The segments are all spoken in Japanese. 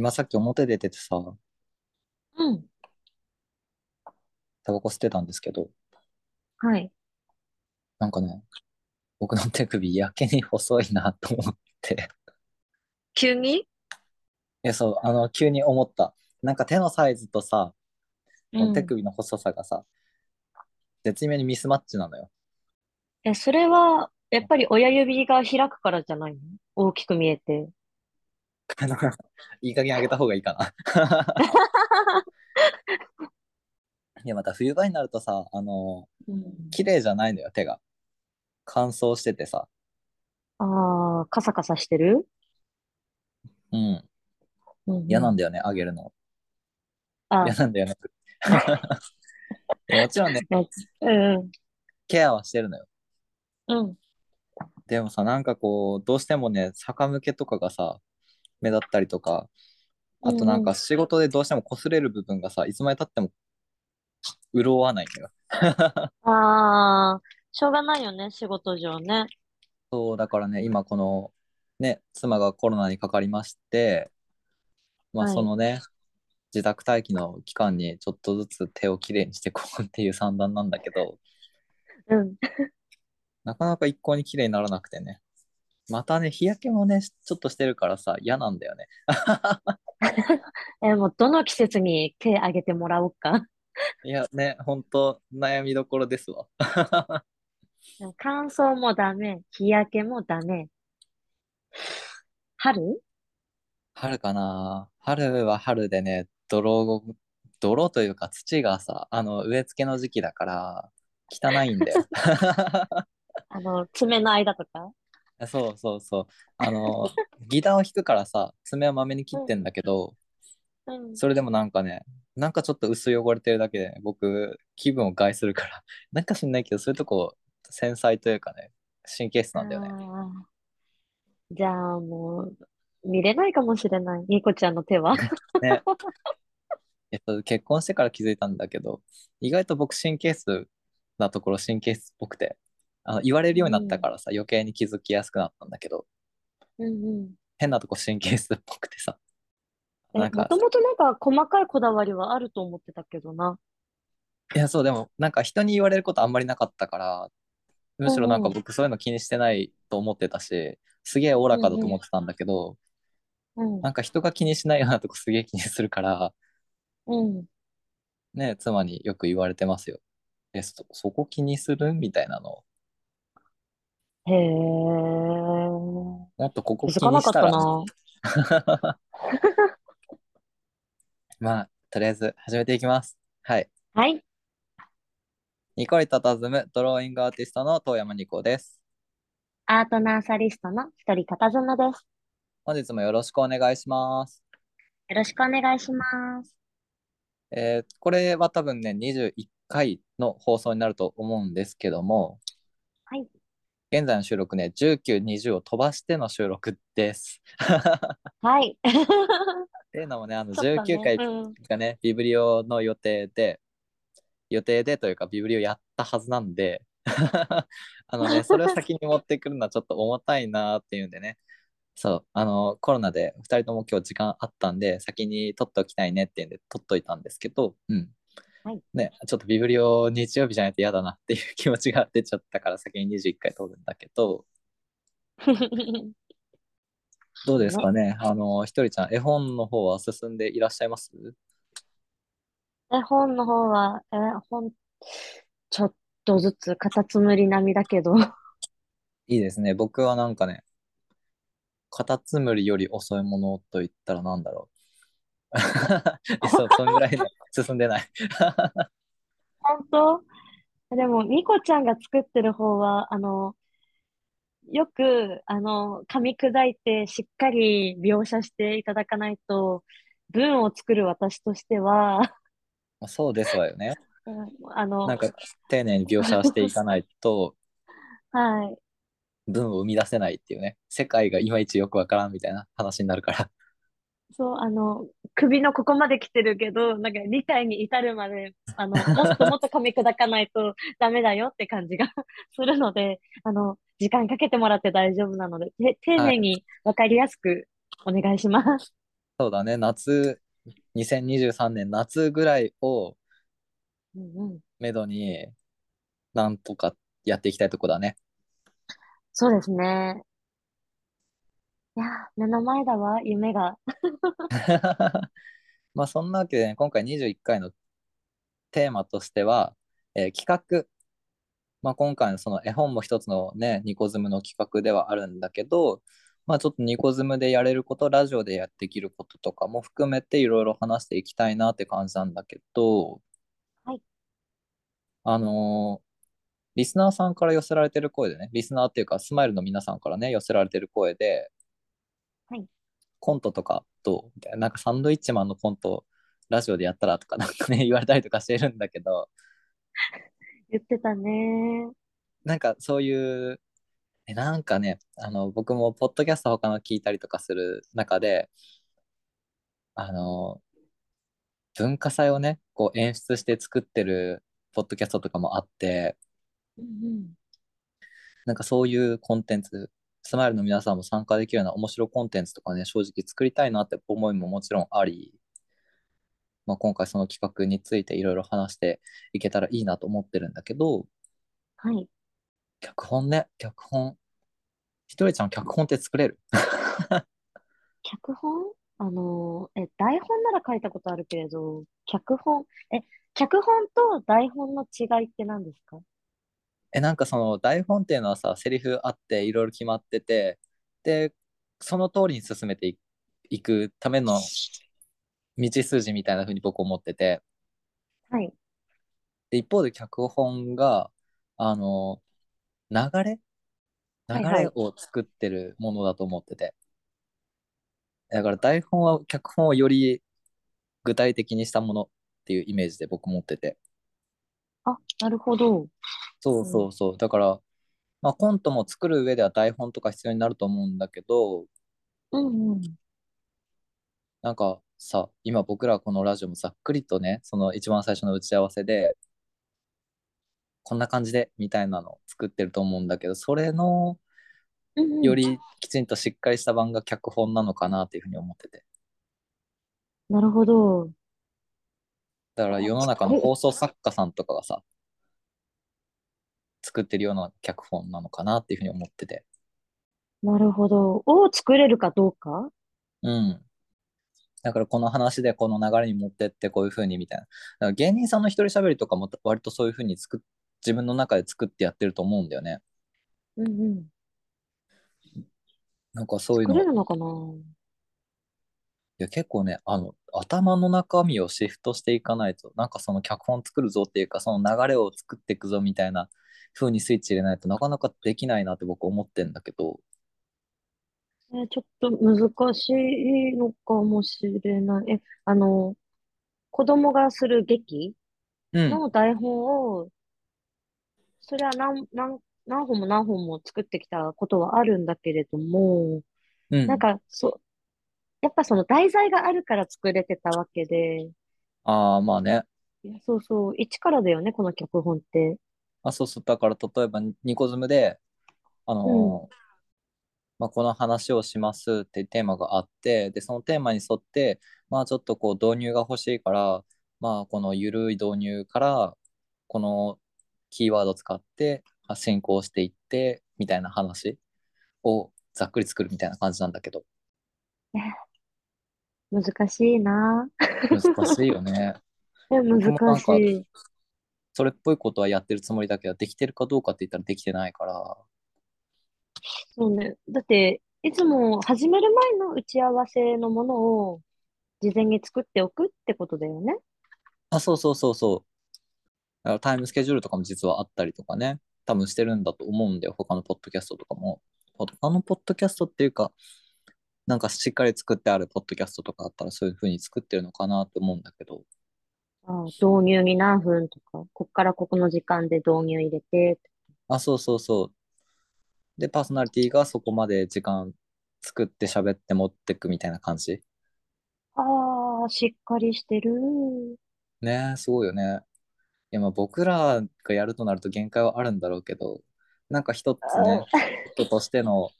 今さっき表出ててさ、うん。タバコ吸ってたんですけど、はい。なんかね、僕の手首やけに細いなと思って。急に？いや、そう、あの、急に思った。なんか手のサイズとさ、この手うん。首の細さがさ、絶妙にミスマッチなのよ。え、それは、やっぱり親指が開くからじゃないの？大きく見えて。あのいい加減上げた方がいいかな。いや、また冬場になるとさ、あの、うん。綺麗じゃないのよ、手が。乾燥しててさ。ああ、カサカサしてる？うん。嫌なんだよね、上げるの。嫌あ、なんだよね。もちろんね、ねうん、ケアはしてるのよ。うん、でもさ、なんかこう、どうしてもね、逆向けとかがさ、目立ったりとか、あとなん。か仕事でどうしても擦れる部分がさ、いつまで経っても潤わないのよ。ああ、しょうがないよね、仕事上ね。そう、だからね、今この、ね、妻がコロナにかかりまして、まあはい。そのね、自宅待機の期間にちょっとずつ手をきれいにしていこうっていう 算段なんだけど、うん。なかなか一向にきれいにならなくてね。またね、日焼けもね、ちょっとしてるからさ、嫌なんだよね。え、もうどの季節に手挙げてもらおうか。いやね、ほんと悩みどころですわ。乾燥もダメ、日焼けもダメ。春？春かな春は春でね、泥、泥というか土がさ、あの、植え付けの時期だから、汚いんだよ。あの、爪の間とか？そうそうそう。あの、ギターを弾くからさ、爪はまめに切うん、ってんだけど、うん。それでもなんかね、なんかちょっと薄汚れてるだけで、ね、僕、気分を害するから、なんか知んないけど、そういうとこ、繊細というかね、神経質あなんだよね。あ、じゃあもう、見れないかもしれない。ニコちゃんの手は。ね、えっと、結婚してから気づいたんだけど、意外と僕神経質なところ神経質っぽくて、あの言われるようになったうん、からさ、余計に気づきやすくなったんだけど、うん、うん。変なとこ神経質っぽくてさ、なえ、んか、もともとなんか細かいこだわりはあると思ってたけどな。いや、そう、でも、なんか人に言われることあんまりなかったから、むしろなんかうん、うん、僕そういうの気にしてないと思ってたし、すげえおおらかだとうん、思ってたんだけど、うん、なんか人が気にしないようなとこすげえ気にするから、うん。ね、妻によく言われてますよ。え、そ、そこ気にする？みたいなのを。へえ。もっとここ気気づかなかっにしたら、たな。まあ、とりあえず始めていきます。はい。はい。ニコリと佇むドローイングアーティストの遠山ニコです。アートナーサリストの一人方妻です。本日もよろしくお願いします。よろしくお願いします。えーこれは多分ね、21回の放送になると思うんですけども、はい。現在の収録ね、19、20を飛ばしての収録です。はい。っていうのもね、あの19ちょっとね、回うん。がね、ビブリオの予定で、予定でというか、ビブリをやったはずなんで あのね、それを先に持ってくるのはちょっと重たいなっていうんでね、そう、あの、コロナで2人とも今日時間あったんで、先に取っておきたいねっていうんで、取っといたんですけど、うん。はい。ね、ちょっとビブリを日曜日じゃないと嫌だなっていう気持ちが出ちゃったから先に21回取るんだけど、どうですね。かね？あの、ひとりちゃん、絵本の方は進んでいらっしゃいます？絵本の方は、え、本、ちょっとずつカタツムリ並みだけど。いいですね。僕はなんかね、カタツムリより遅いものと言ったらなんだろう。え そう、そんぐらいね、進んでない。本当？でも、ニコちゃんが作ってる方は、あの、よく、あの、噛み砕いてしっかり描写していただかないと、文を作る私としては、まあそうですわよね。うんあの、なんか、丁寧に描写していかないと、はい。文を生み出せないっていうね。世界がいまいちよくわからんみたいな話になるから。そう、あの、首のここまで来てるけど、なんか理解に至るまで、あの、もっともっと噛み砕かないとダメだよって感じが するので、あの、時間かけてもらって大丈夫なので、て丁はい。寧にわかりやすくお願いします。そうだね、夏、2023年夏ぐらいをうんうん。めどに、なんとかやっていきたいとこだね。そうですね。いや、目の前だわ、夢が。まあそんなわけで、ね、今回21回のテーマとしては、えー企画。まあ今回のその絵本も一つのね、ニコズムの企画ではあるんだけど、まあちょっとニコズムでやれること、ラジオでやっていけることとかも含めていろいろ話していきたいなって感じなんだけど、はい。あのーリスナーさんから寄せられてる声でね、リスナーっていうか、スマイルの皆さんからね、寄せられてる声で、はい。コントとかどう？みたいな、なんかサンドイッチマンのコント、ラジオでやったらとか なんかね、言われたりとかしてるんだけど、言ってたね。なんかそういう、えなんかね、あの、僕もポッドキャスト他の聞いたりとかする中で、あの、文化祭をね、こう演出して作ってるポッドキャストとかもあって、うんうん。なんかそういうコンテンツ、スマイルの皆さんも参加できるような面白いコンテンツとかね、正直作りたいなって思いももちろんあり、まあ、今回その企画についていろいろ話していけたらいいなと思ってるんだけど、はい。脚本ね、脚本。ひとりちゃん、脚本って作れる？脚本？あのー、え、台本なら書いたことあるけれど、脚本、え、脚本と台本の違いって何ですか？え、なんかその台本っていうのはさ、セリフあっていろいろ決まってて、で、その通りに進めていいくための道筋みたいな風に僕思ってて、はい。で、一方で脚本が、あの、流れ？流はいはいれを作ってるものだと思ってて。だから台本は、脚本をより具体的にしたものっていうイメージで僕持ってて。あ、なるほど。そうそうそう。だから、まあコントも作る上では台本とか必要になると思うんだけど、うんうん。なんかさ、今僕らこのラジオもざっくりとね、その一番最初の打ち合わせで、こんな感じでみたいなのを作ってると思うんだけど、それのうんうんよりきちんとしっかりした版が脚本なのかなっていうふうに思ってて。なるほど。だから世の中の放送作家さんとかがさ、作ってるような脚本なのかなっていうふうに思ってて。なるほど。を作れるかどうか？うん。だからこの話でこの流れに持ってってこういうふうにみたいな。だから芸人さんの一人喋りとかも割とそういうふうに作っ自分の中で作ってやってると思うんだよね。うんうん。なんかそういうの。い作れるのかな？や結構ね、あの、頭の中身をシフトしていかないと、なんかその脚本作るぞっていうか、その流れを作っていくぞみたいな風にスイッチ入れないとなかなかできないなって僕思ってんだけど、え、ちょっと難しいのかもしれない。え、あの、子供がする劇うん、の台本を、それは何、何、何本も何本も作ってきたことはあるんだけれども、うん。なんか、そう、やっぱその題材があるから作れてたわけで、ああ、まあね。いやそうそう、一からだよね、この脚本って。あ、そうそう。だから例えばニコズムで、あのーまあ、この話をしますっていうテーマがあって、で、そのテーマに沿って、まあちょっとこう導入が欲しいから、まあこの緩い導入から、このキーワードを使って進行していって、みたいな話をざっくり作るみたいな感じなんだけど、難しいな。難しいよね。難しかい。それっぽいことはやってるつもりだけど、できてるかどうかって言ったらできてないから、そうね。だって、いつも始める前の打ち合わせのものを事前に作っておくってことだよね。あ、そうそうそうそう。だからタイムスケジュールとかも実はあったりとかね、多分してるんだと思うんだよ、他のポッドキャストとかも。他のポッドキャストっていうか、なんかしっかり作ってあるポッドキャストとかあったらそういう風に作ってるのかなって思うんだけど、あ導入に何分とか、こっからここの時間で導入入れて、あ、そうそうそう。で、パーソナリティがそこまで時間作って喋って持ってくみたいな感じ？ああ、しっかりしてる。ねすごいよね。いや、まあ僕らがやるとなると限界はあるんだろうけど、なんか一つね、人としての、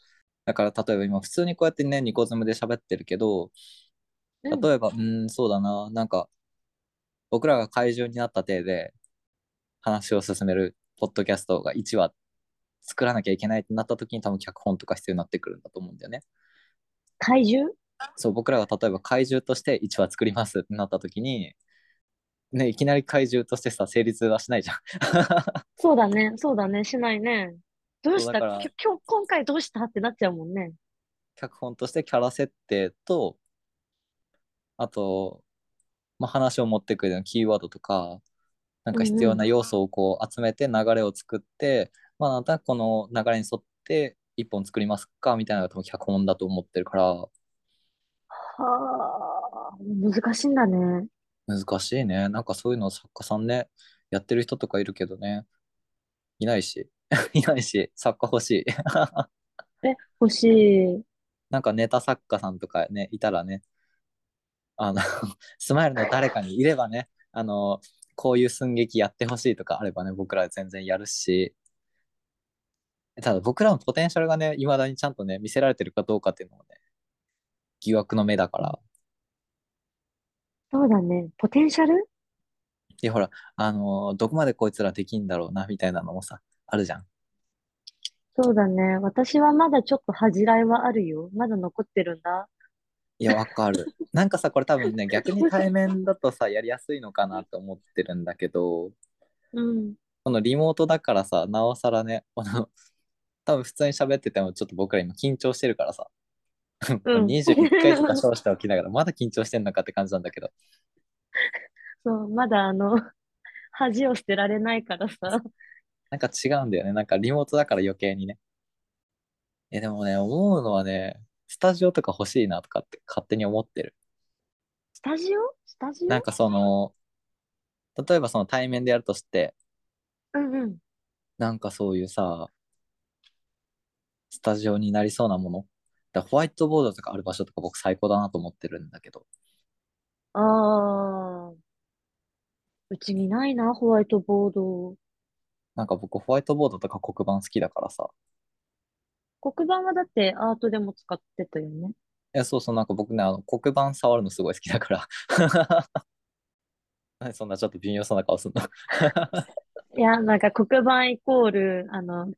だから例えば今普通にこうやってね、ニコズムで喋ってるけど、うん。例えば、うーん、そうだな、なんか、僕らが怪獣になった体で話を進めるポッドキャストが1話作らなきゃいけないってなった時に多分脚本とか必要になってくるんだと思うんだよね。怪獣？そう、僕らが例えば怪獣として1話作りますってなった時に、ね、いきなり怪獣としてさ、成立はしないじゃん。そうだね。そうだね。しないね。どうした今日、今回どうしたってなっちゃうもんね。脚本としてキャラ設定と、あと、まあ、話を持ってくるキーワードとか、なんか必要な要素をこう集めて流れを作って、まあ、あなたはこの流れに沿って一本作りますかみたいなのが多分脚本だと思ってるから、はあ、難しいんだね。難しいね。なんかそういうの作家さんね、やってる人とかいるけどね、いないし、いないし、作家欲しい。え、欲しい。なんかネタ作家さんとかね、いたらね、あの、スマイルの誰かにいればね、あの、こういう寸劇やってほしいとかあればね、僕ら全然やるし、ただ僕らのポテンシャルがね、未だにちゃんとね、見せられてるかどうかっていうのもね、疑惑の目だから。そうだね。ポテンシャル？で、ほら、あの、どこまでこいつらできんだろうな、みたいなのもさ、あるじゃん。そうだね。私はまだちょっと恥じらいはあるよ。まだ残ってるんだ。いや、わかる。なんかさ、これ多分ね、逆に対面だとさ、やりやすいのかなと思ってるんだけど、うん。このリモートだからさ、なおさらね、この、多分普通に喋っててもちょっと僕ら今緊張してるからさ、うん21回とか称しておきながら、まだ緊張してんのかって感じなんだけど、そう、まだあの、恥を捨てられないからさ。なんか違うんだよね。なんかリモートだから余計にね。え、でもね、思うのはね、スタジオとか欲しいなとかって勝手に思ってる。スタジオ？スタジオ？なんかその、例えばその対面でやるとして、うんうん。なんかそういうさ、スタジオになりそうなもの？だホワイトボードとかある場所とか僕最高だなと思ってるんだけど。ああ。うちにないな、ホワイトボード。なんか僕ホワイトボードとか黒板好きだからさ。黒板はだってアートでも使ってたよね。いや、そうそう、なんか僕ね、あの黒板触るのすごい好きだから。何そんなちょっと微妙そうな顔すんの？いや、なんか黒板イコール、あの、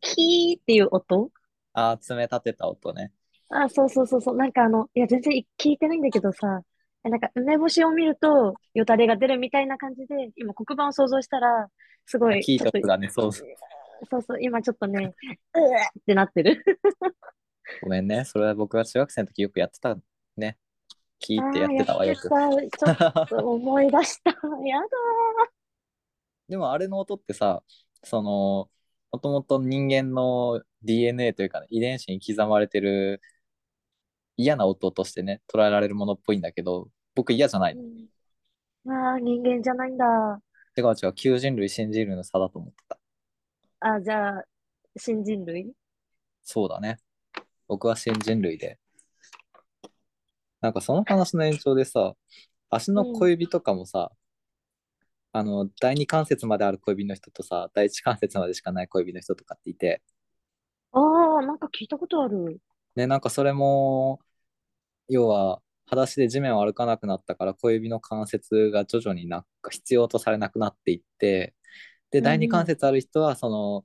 キーっていう音？あー、爪立てた音ね。あ、そうそうそうそう。なんかあの、いや、全然聞いてないんだけどさ、えなんか梅干しを見ると、よだれが出るみたいな感じで、今黒板を想像したら、すごい、キーちょっとトがね、そう、そうそう、今ちょっとね、うわってなってる。ごめんね。それは僕が中学生の時よくやってたね。キーってやってたわ、よく。ちょっと思い出した。やだでもあれの音ってさ、その、もともと人間の DNA というか、ね、遺伝子に刻まれてる嫌な音としてね、捉えられるものっぽいんだけど、僕嫌じゃないの。ー。ああ、人間じゃないんだ。てか違う、旧人類、新人類の差だと思ってた。あ、じゃあ、新人類？そうだね。僕は新人類で。なんかその話の延長でさ、足の小指とかもさ、あの、第二関節まである小指の人とさ、第一関節までしかない小指の人とかっていて、ああ、なんか聞いたことある。ね、なんかそれも、要は、裸足で地面を歩かなくなったから小指の関節が徐々になんか必要とされなくなっていって、で、うん第二関節ある人は、その、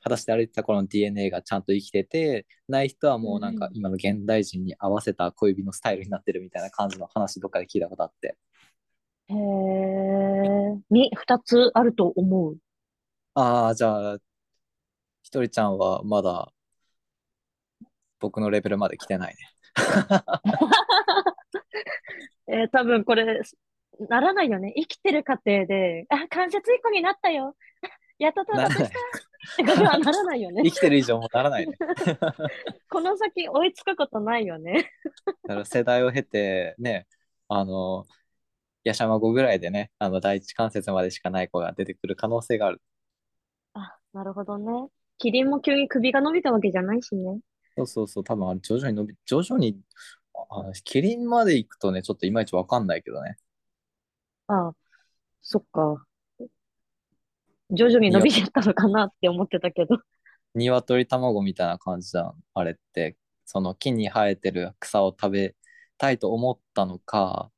裸足で歩いてた頃の DNA がちゃんと生きてて、ない人はもうなんかうん今の現代人に合わせた小指のスタイルになってるみたいな感じの話どっかで聞いたことあって。へえ、に、二つあると思う？ああ、じゃあ、ひとりちゃんはまだ僕のレベルまで来てないね。えー多分これ、ならないよね。生きてる過程で、あ、関節一個になったよ。やっと到。達したってことはならないよね 生。きてる以上もならないね。この先追いつくことないよね。だから世代を経て、ね、あの、ヤシャマ語ぐらいでね、あの、第一関節までしかない子が出てくる可能性がある。あ、なるほどね。キリンも急に首が伸びたわけじゃないしね。そうそうそう、多分あれ徐々に伸び、徐々に、あキリンまで行くとね、ちょっといまいちわかんないけどね。あそっか。徐々に伸びちゃったのかなって思ってたけど。鶏卵みたいな感じじゃん、あれって。その木に生えてる草を食べたいと思ったのか、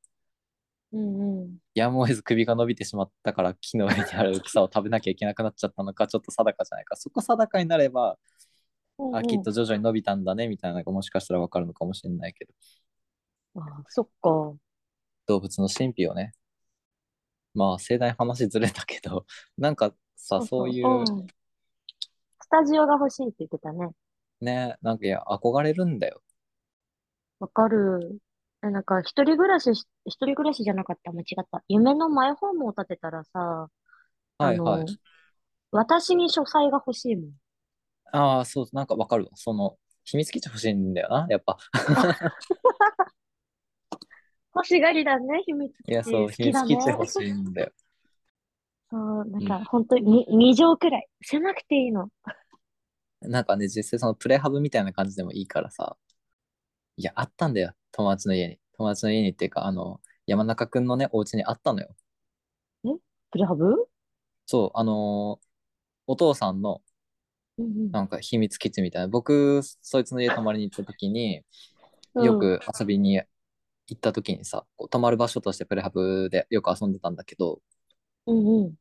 うんうん。やむを得ず首が伸びてしまったから木の上にある草を食べなきゃいけなくなっちゃったのか、ちょっと定かじゃないか。そこ定かになれば、あ、うんうんきっと徐々に伸びたんだね、みたいなのがもしかしたらわかるのかもしれないけど、あ、そっか。動物の神秘をね、まあ盛大に話ずれたけど、なんかさ、そういう、んスタジオが欲しいって言ってたね。ね、なんかいや、憧れるんだよ。わかる。え、なんか、一人暮らしし、一人暮らしじゃなかった。間違った。夢のマイホームを建てたらさ、はいはいあの、私に書斎が欲しいもん。ああ、そう、なんかわかるわ。その、秘密基地欲しいんだよな、やっぱ。欲しがりだね、秘密基いや、地。そう、秘密。基地欲しいんだよ。そう、なんうか、本当に2畳くらい。狭くていいの。なんかね、実際そのプレハブみたいな感じでもいいからさ。いや、あったんだよ、友達の家に。友達の家にっていうか、あの、山中くんのね、お家にあったのよ。プレハブ？そう、あのーお父さんのなんか秘密基地みたいな。僕、そいつの家泊まりに行った時に、よく遊びに行った時にさ、こう泊まる場所としてプレハブでよく遊んでたんだけど、うんうん。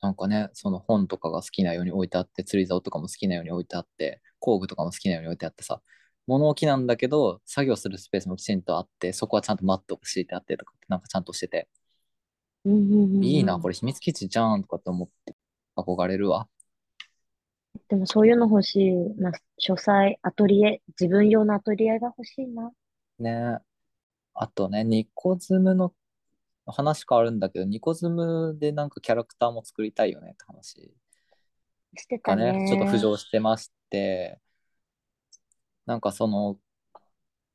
なんかね、その本とかが好きなように置いてあって、釣り竿とかも好きなように置いてあって、工具とかも好きなように置いてあってさ、物置なんだけど、作業するスペースもきちんとあって、そこはちゃんとマットが敷いてあってとかって、なんかちゃんとしてて、うんうんうんうんいいな、これ秘密基地じゃんとかって思って、憧れるわ。でもそういうの欲しい。まあ、書斎、アトリエ、自分用のアトリエが欲しいな。ねあとね、ニコズムの話変わるんだけど、ニコズムでなんかキャラクターも作りたいよねって話してたがね、ね。ちょっと浮上してまして、なんかその、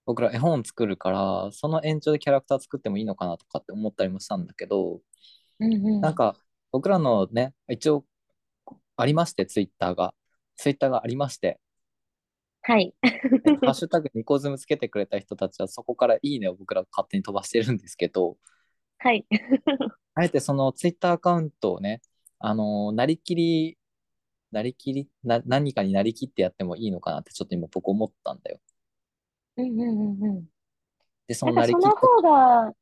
僕ら絵本作るから、その延長でキャラクター作ってもいいのかなとかって思ったりもしたんだけど、うんうん。なんか僕らのね、一応ありまして、ツイッターが。ツイッターがありまして、はい。えっと ハッシュタグニコズムつけてくれた人たちはそこからいいねを僕ら勝手に飛ばしてるんですけど、はい。あえてそのツイッターアカウントをね、あのーなりきり、なりきりな、何かになりきってやってもいいのかなってちょっと今僕思ったんだよ。うんうんうんうん。で、そのなりきっかその方が、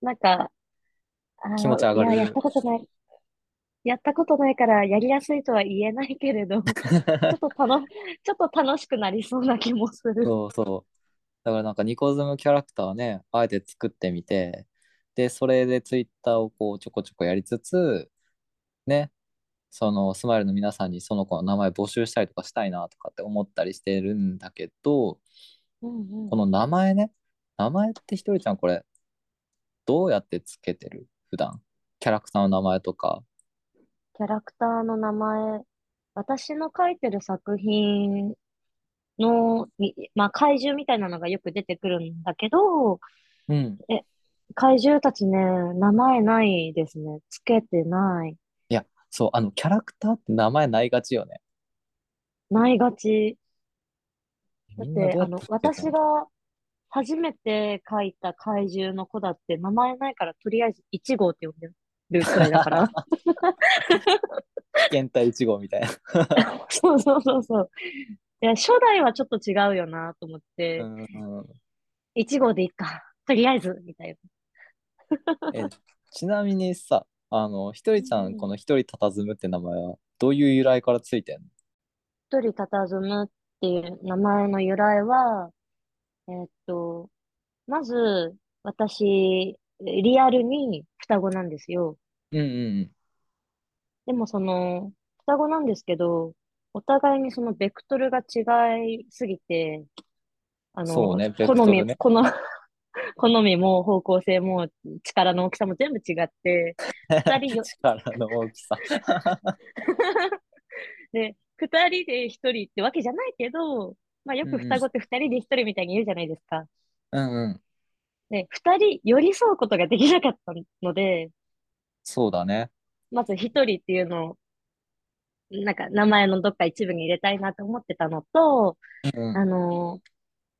なんか、気持ち上がるいや、やったことない。やったことないからやりやすいとは言えないけれど、ちょっと楽、ちょっと楽しくなりそうな気もする。そうそう。だからなんかニコズムキャラクターね、あえて作ってみて、で、それでツイッターをこうちょこちょこやりつつ、ね、そのスマイルの皆さんにその子の名前募集したりとかしたいなとかって思ったりしてるんだけど、うんうんこの名前ね、名前ってひとりちゃんこれ、どうやってつけてる？普段。キャラクターの名前とか。キャラクターの名前、私の書いてる作品の、にまあ、怪獣みたいなのがよく出てくるんだけど、うん。怪獣たちね、名前ないですね。つけてない。いや、そう、あの、キャラクターって名前ないがちよね。ないがち。だって、みんなどうやあの、つけ私が初めて書いた怪獣の子だって名前ないから、とりあえず1号って呼んでるくらいだから。危険体1号みたいな。そうそうそうそう。いや、初代はちょっと違うよなと思って、うんうん1号でいいか。とりあえず、みたい えちなみにさ、あの、ひとりちゃうんん、このひとりたたずむって名前は、どういう由来からついてんの？一人佇むっていう名前の由来は、えーっと、まず、私、リアルに双子なんですよ。うんうんでもその、双子なんですけど、お互いにそのベクトルが違いすぎて、あの、そうねベク好み、トルねこの、好みも方向性も力の大きさも全部違って、二人よ 力の大きさ。で、二人で一人ってわけじゃないけど、まあよく双子って二人で一人みたいに言うじゃないですか。うんうん。で、二人寄り添うことができなかったので、そうだね。まず一人っていうのを、なんか名前のどっか一部に入れたいなと思ってたのと、うんあの、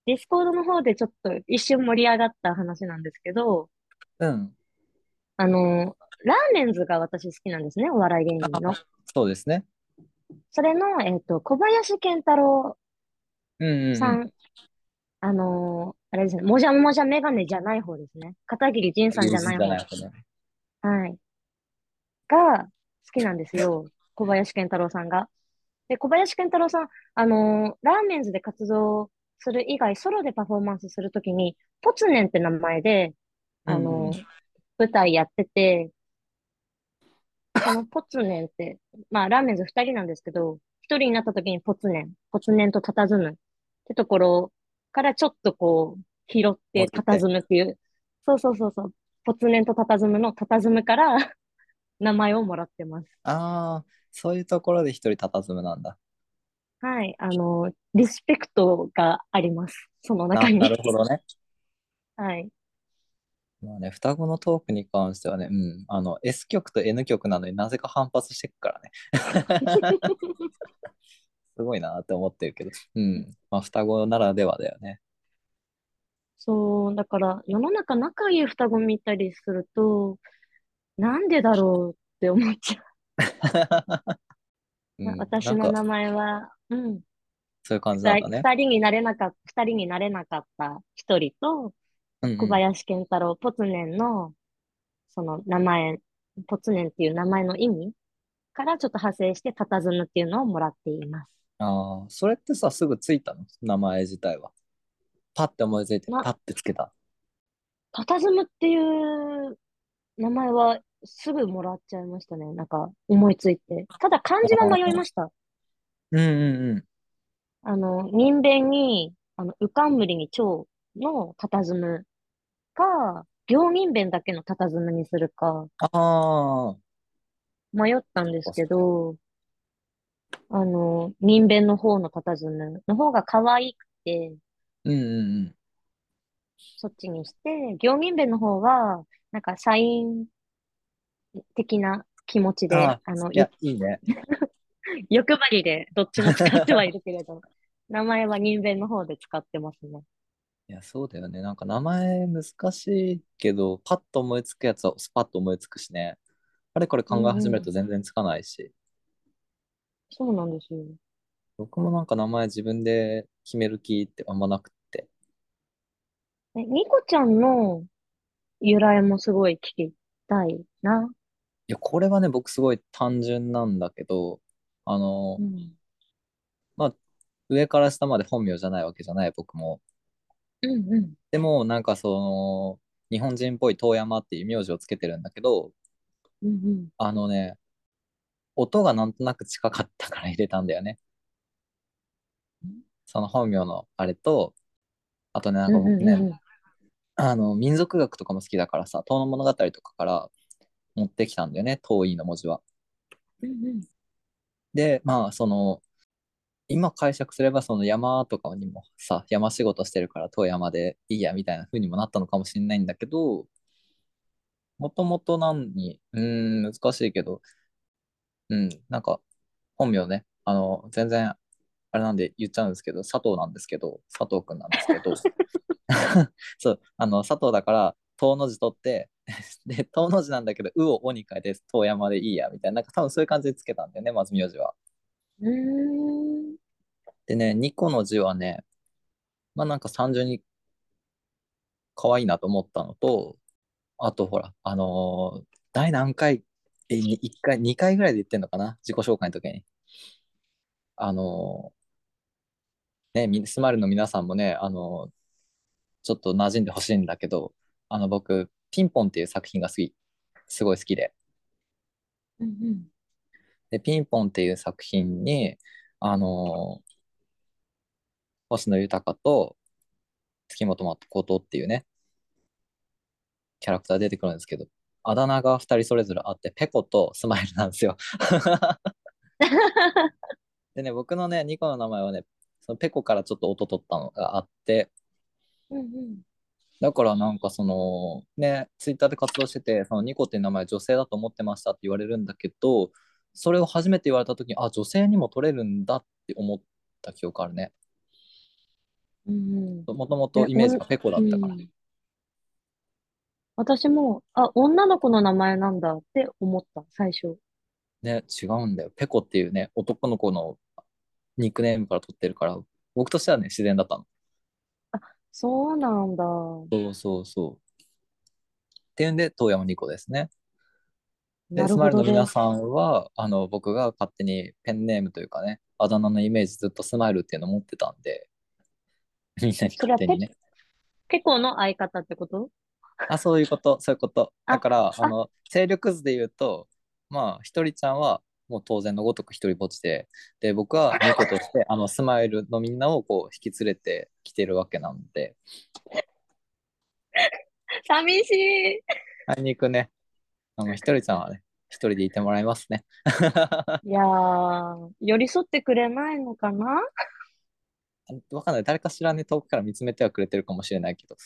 Discord の方でちょっと一瞬盛り上がった話なんですけど、うん。あの、ラーメンズが私好きなんですね、お笑い芸人の。そうですね。それの、えっと、小林賢太郎うんうんうん。さん、あの、あれですね、もじゃもじゃメガネじゃない方ですね。片桐仁さんじゃない方。はい。が、好きなんですよ。小林健太郎さんが。で、小林健太郎さん、あのーラーメンズで活動する以外、ソロでパフォーマンスするときに、ポツネンって名前で、あのー舞台やってて、そのポツネンって、まあ、ラーメンズ二人なんですけど、一人になった時にポツネン、ポツネンと佇むってところからちょっとこう、拾って佇むっていう、そうそうそうそう、ポツネンと佇むの佇むから 名前をもらってます。ああ、そういうところで一人佇むなんだ。はい、あの、リスペクトがあります。そのあ、中に。なるほどね。はい。まあね、双子のトークに関してはね、うん、あの、S 曲と N 曲なのになぜか反発してくからね。すごいなって思ってるけど、うん、まあ双子ならではだよね。そう、だから世の中仲いい双子見たりすると、なんでだろうって思っちゃう。うん、私の名前は、うん、そういう感じなん二だね。二人になれなかった、二人になれなかった一人と、うんうん小林健太郎、ポツネンの、その名前、ポツネンっていう名前の意味からちょっと派生して、佇むっていうのをもらっています。ああ、それってさ、すぐついたの？名前自体は。パッて思いついて、なパッてつけた。佇むっていう名前はすぐもらっちゃいましたね。なんか思いついて。ただ漢字は迷いました。うんうんうん。あの、人弁に、あの、うかんむりに蝶の佇むか、行人弁だけの佇むにするか、ああ、迷ったんですけど、あの、人弁の方の佇むの方が可愛くて、うんうんうん。そっちにして、行人弁の方は、なんかサイン的な気持ちで、ああの、いや、いいね。欲張りでどっちも使ってはいるけれど、名前は人弁の方で使ってますね。いや、そうだよね。なんか名前難しいけど、パッと思いつくやつはスパッと思いつくしね。あれこれ考え始めると全然つかないし。そうなんですよ。僕もなんか名前自分で決める気ってあんまなくって。え、ニコちゃんの由来もすごい聞きたいな。いや、これはね、僕すごい単純なんだけど、あのう、ん。上から下まで本名じゃないわけじゃない、僕も。うんうん。でも、なんかその、日本人っぽい遠山っていう名字をつけてるんだけど、うんうん。あのね、音がなんとなく近かったから入れたんだよね。その本名のあれと、あとね、なんか僕ね、うんうんうんあの、民族学とかも好きだからさ、遠野物語とかから持ってきたんだよね、遠いの文字は。うんうん。で、まあ、その、今解釈すれば、その山とかにもさ、山仕事してるから遠山でいいや、みたいな風にもなったのかもしれないんだけど、もともと何に、うーん、難しいけど、うん、なんか、本名ね、あの、全然、あれなんで言っちゃうんですけど、佐藤なんですけど、佐藤くんなんですけど、そう、あの、佐藤だから、遠の字取って、で、遠の字なんだけど、うをおに変えて、遠山でいいや、みたいな、なんか多分そういう感じでつけたんだよね、まず名字は。うーん。でね、2個の字はね、まあなんか単純に可愛いなと思ったのと、あとほら、あのー第何回、え、に一回、2回ぐらいで言ってんのかな？自己紹介の時に。あのーね、みスマイルの皆さんもね、あのーちょっと馴染んでほしいんだけど、あの僕、ピンポンっていう作品が好き、すごい好きで。うんうん。で、ピンポンっていう作品に、あのー星野豊と月本誠っていうね、キャラクター出てくるんですけど、あだ名が2人それぞれあって、ペコとスマイルなんですよ。でね、僕のね、2個の名前はね、そのペコからちょっと音取ったのがあって、うんうん。だからなんかその、ね、ツイッターで活動してて、そのニコっていう名前女性だと思ってましたって言われるんだけど、それを初めて言われた時に、あ、女性にも取れるんだって思った記憶あるね。もともとイメージがペコだったから。うん私も、あ、女の子の名前なんだって思った、最初。ね、違うんだよ。ペコっていうね、男の子のニックネームから取ってるから、僕としてはね、自然だったの。そうなんだ。そうそうそう。っていうんで、遠山ニコですね。で、なるスマイルの。皆さんは、あの、僕が勝手にペンネームというかね、あだ名のイメージずっとスマイルっていうのを持ってたんで、みんなにそれは勝手にね。ペコの相方ってこと？あ、そういうこと、そういうこと。あだから、ああの、勢力図で言うと、まあ、ひとりちゃんは、もう当然のごとく一人ぼっちで、で、僕はニコとして、あの、スマイルのみんなをこう、引き連れてきてるわけなんで、寂しい。あいにくね、あの、ひとりちゃんはね、一人でいてもらいますね。いやー、寄り添ってくれないのかな？わかんない。誰かしらね、遠くから見つめてはくれてるかもしれないけど。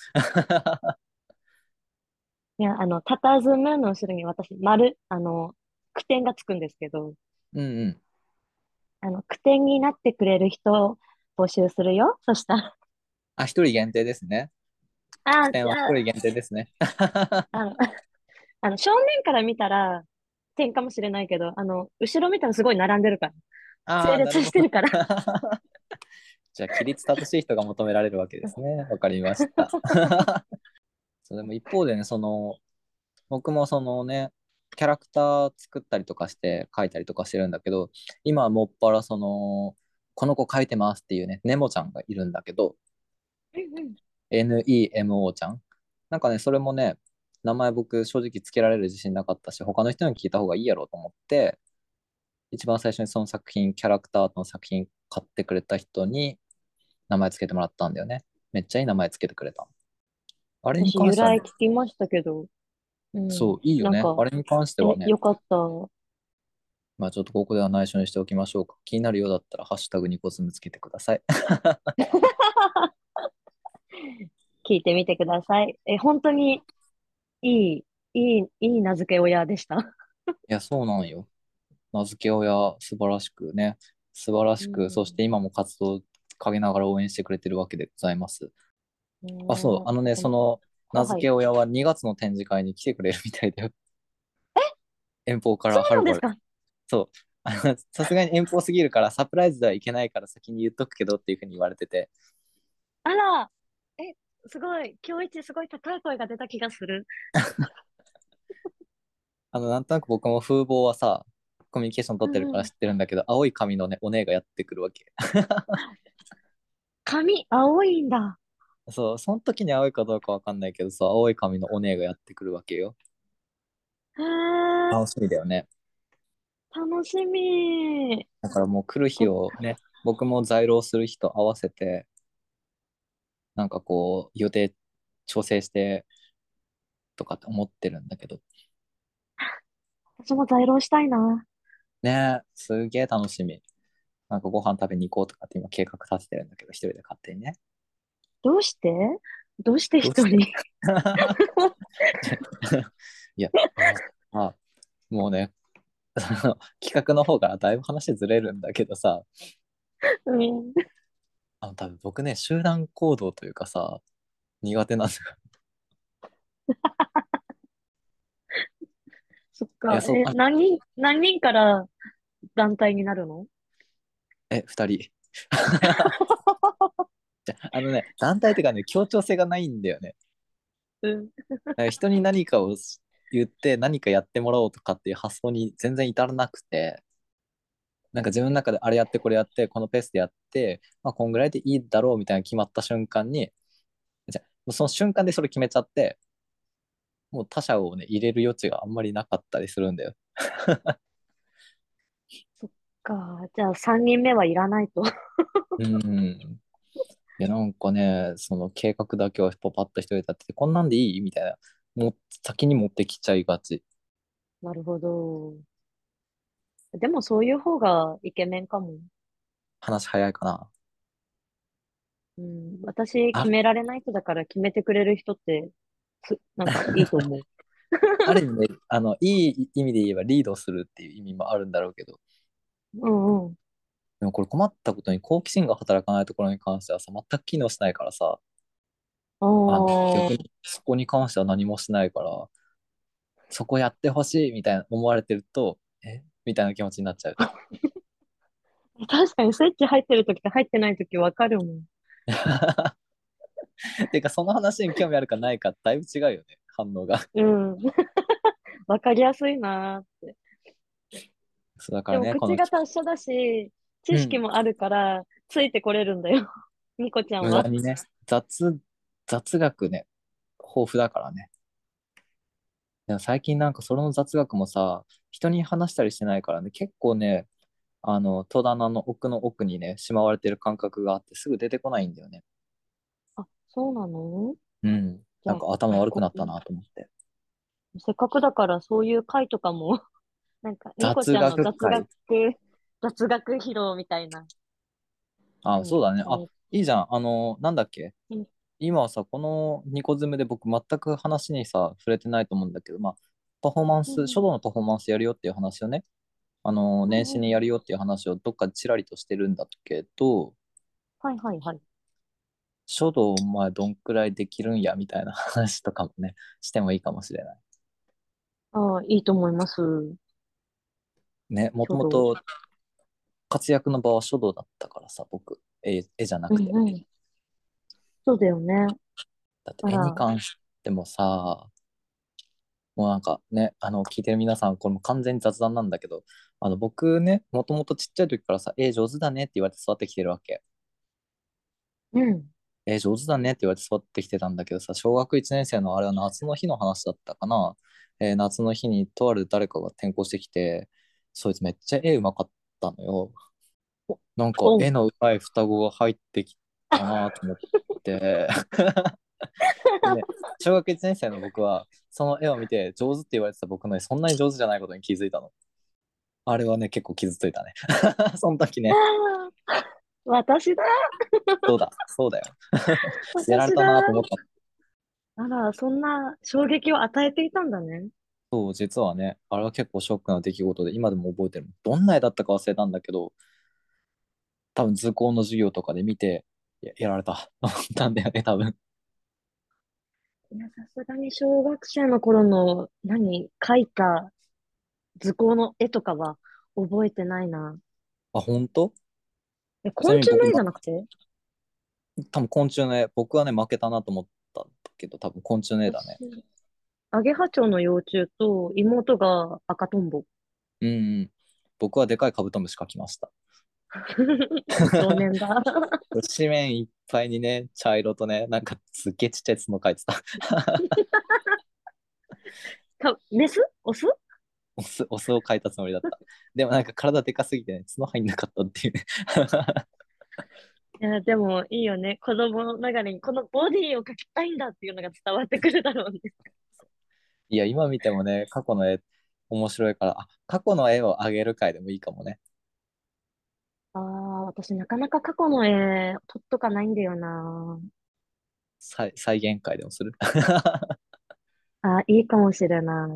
いや、あの、佇むの後ろに私、丸、あの、句点がつくんですけど、うんうん。あの、句点になってくれる人を募集するよ。そしたら。あ、一人限定ですね。あ、点は一人限定ですね。あの、あの、正面から見たら、点かもしれないけど、あの、後ろ見たらすごい並んでるから。あー整列してるから。じゃあ、規律正しい人が求められるわけですね。わかりました。そうでも一方でね、その、僕もそのね、キャラクター作ったりとかして書いたりとかしてるんだけど、今はもっぱらその、この子書いてますっていうね、ネモちゃんがいるんだけど、NEMO ちゃん。なんかね、それもね、名前僕正直つけられる自信なかったし、他の人に聞いた方がいいやろうと思って、一番最初にその作品、キャラクターの作品買ってくれた人に名前つけてもらったんだよね。めっちゃいい名前つけてくれた。あれに関してはね、来聞きましたけど、うん、そう、いいよね。なんかあれに関してはねえ、、よかった。まあちょっとここでは内緒にしておきましょうか。気になるようだったら、ハッシュタグニコズムつけてください。聞いてみてください。え、本当にいい、いい、いい名付け親でした？いや、そうなんよ。名付け親、素晴らしくね。素晴らしく、うんそして今も活動陰ながら応援してくれてるわけでございます。あ、そう、あのね、その名付け親は2月の展示会に来てくれるみたいだよ。遠方からはるばる。そう。さすがに遠方すぎるから、サプライズではいけないから先に言っとくけどっていうふうに言われてて。あら、え、すごい、今日一すごい高い声が出た気がする。あの、なんとなく僕も風貌はさ、コミュニケーション取ってるから知ってるんだけど、青い髪のね、お姉がやってくるわけ。髪、青いんだ。そう、その時に青いかどうかわかんないけどさ、青い髪のお姉がやってくるわけよ。へー、楽しみだよね。楽しみ。だからもう来る日をね、僕も在労する日と合わせて、なんかこう、予定調整してとかって思ってるんだけど、私も在労したいな。ねえ、すげえ楽しみ。なんかご飯食べに行こうとかって今計画立ててるんだけど、一人で勝手にね。どうして？どうして一人 いや、あ、もうね、企画の方からだいぶ話ずれるんだけどさ、うん。あの多分僕ね、集団行動というかさ、苦手なんだよ。そっか。え何人、何人から団体になるの？え、二人。あのね、団体っていうかね、協調性がないんだよね。うん。人に何かを言って何かやってもらおうとかっていう発想に全然至らなくて、なんか自分の中であれやってこれやって、このペースでやって、まあこんぐらいでいいだろうみたいな決まった瞬間に、じゃあもうその瞬間でそれ決めちゃって、もう他者をね、入れる余地があんまりなかったりするんだよ。か。じゃあ3人目はいらないと。うん。いや、なんかね、その計画だけはパパッと一人で立ってて、こんなんでいい？みたいな。もう先に持ってきちゃいがち。なるほど。でもそういう方がイケメンかも。話早いかな。うん。私あ決められない人だから決めてくれる人って、す、なんかいいと思う。ある意味で、あの、いい意味で言えばリードするっていう意味もあるんだろうけど、うんうん。でもこれ困ったことに好奇心が働かないところに関してはさ、全く機能しないからさ、あのあ逆にそこに関しては何もしないから、そこやってほしいみたいな思われてると、え？みたいな気持ちになっちゃう。あ。確かにスイッチ入ってる時と入ってない時わかるもん。てか、その話に興味あるかないか、だいぶ違うよね、反応が。うん。わかりやすいなーって。そうだからね、口型一緒だし、知識もあるから、ついてこれるんだよ。ニコちゃんは。にね、雑、雑学ね、豊富だからね。でも最近なんかその雑学もさ、人に話したりしてないからね、結構ね、あの、戸棚の奥の奥にね、しまわれてる感覚があって、すぐ出てこないんだよね。あ、そうなの？うん。じゃあなんか頭悪くなったなと思って。せっかくだからそういう回とかも、なんか、ニコ雑ちゃんの雑学会学、雑学披露みたいな。あ、うんそうだね。あ、うんいいじゃん。あの、なんだっけ？うん今はさ、このニコズムで僕全く話にさ、触れてないと思うんだけど、まあ、パフォーマンス、うん書道のパフォーマンスやるよっていう話をね、あの、ん年始にやるよっていう話をどっかでちらりとしてるんだけど、はいはいはい。書道お前どんくらいできるんやみたいな話とかもね、してもいいかもしれない。ああ、いいと思います。ね、もともと活躍の場は書道だったからさ、僕、絵、絵じゃなくて。うんうん。そうだよね。だって絵に関してもさ、もうなんかね、あの、聞いてる皆さん、これも完全に雑談なんだけど、あの、僕ね、もともとちっちゃい時からさ、絵上手だねって言われて育ってきてるわけ。うん。絵上手だねって言われて育ってきてたんだけどさ、小学1年生のあれは夏の日の話だったかな。えー夏の日にとある誰かが転校してきて、そいつめっちゃ絵うまかったのよ。なんかお絵の上手い双子が入ってきたなと思って。小学1年生の僕は、その絵を見て上手って言われてた僕の絵、そんなに上手じゃないことに気づいたの。あれはね、結構傷ついたね。その時ね、私だ。そうだ、そうだよ。私やられたなとだ。思った。あら、そんな衝撃を与えていたんだね。そう、実はね、あれは結構ショックな出来事で、今でも覚えてる。どんな絵だったか忘れたんだけど、多分図工の授業とかで見て、ややられた。思ったんだよね、多分。いや、さすがに小学生の頃の、何、描いた図工の絵とかは覚えてないな。あ、本当え、昆虫の絵じゃなくて？多分昆虫の絵、僕はね、負けたなと思ったんだけど、多分昆虫の絵だね。私アゲハチョウの幼虫と妹が赤とんぼ。うんうん。僕はでかいカブトムシ描きました。少年だ。紙面いっぱいにね、茶色とね、なんかすっげえちっちゃい角描いてた。か、メス？オス？オス、オスを描いたつもりだった。でもなんか体でかすぎてね、角入んなかったっていうね。いや、でもいいよね。子供ながらにこのボディを描きたいんだっていうのが伝わってくるだろうね。いや、今見てもね、過去の絵面白いから、あ、過去の絵をあげる回でもいいかもね。ああ、私なかなか過去の絵撮っとかないんだよな。再再現会でもする？あーいいかもしれな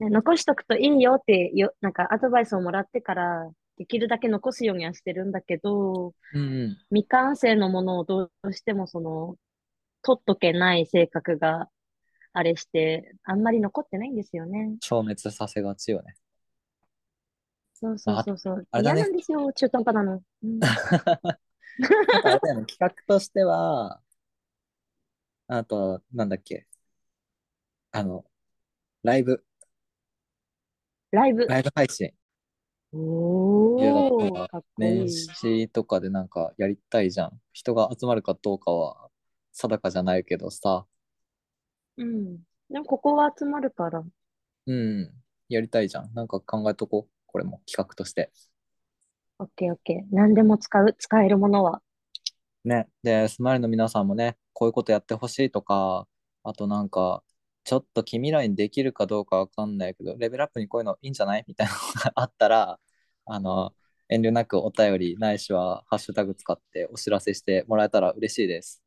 い。ね、残しとくといいよってよ、なんかアドバイスをもらってから、できるだけ残すようにはしてるんだけど、うんうん。未完成のものをどうしてもその、取っとけない性格があれして、あんまり残ってないんですよね。消滅させがちよね。そうそうそうそう。あれだね嫌なんですよ、中途半端なの。うん、あれだよね、企画としては、あと、なんだっけ、あの、ライブ、ライブ。ライブ配信。おいやだー、からかっこいい年。始とかでなんかやりたいじゃん。人が集まるかどうかは定かじゃないけどさ、うん。でもここは集まるから。うん、やりたいじゃん。なんか考えとこう。これも企画として。オッケーオッケー。何でも使う、使えるものは。ね。で、スマイルの皆さんもね、こういうことやってほしいとか、あとなんか、ちょっと君らにできるかどうかわかんないけど、レベルアップにこういうのいいんじゃない？みたいなのがあったら、あの、遠慮なくお便りないしはハッシュタグ使ってお知らせしてもらえたら嬉しいです。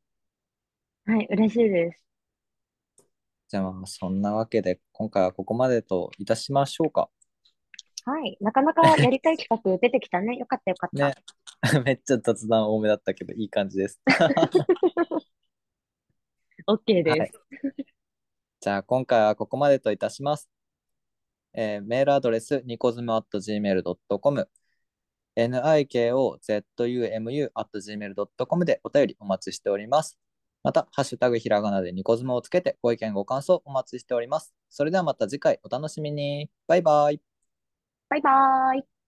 はい、嬉しいです。じゃあまあそんなわけで今回はここまでといたしましょうか。はい。なかなかやりたい企画出てきたね。よかったよかった。ね。めっちゃ雑談多めだったけどいい感じです。OK です。はいじゃあ今回はここまでといたします。えーメールアドレス、ニコズム at gmail.com、nikozumu at gmail.com でお便りお待ちしております。また、ハッシュタグひらがなでニコズムをつけてご意見ご感想お待ちしております。それではまた次回お楽しみに。バイバイ。バイバイ。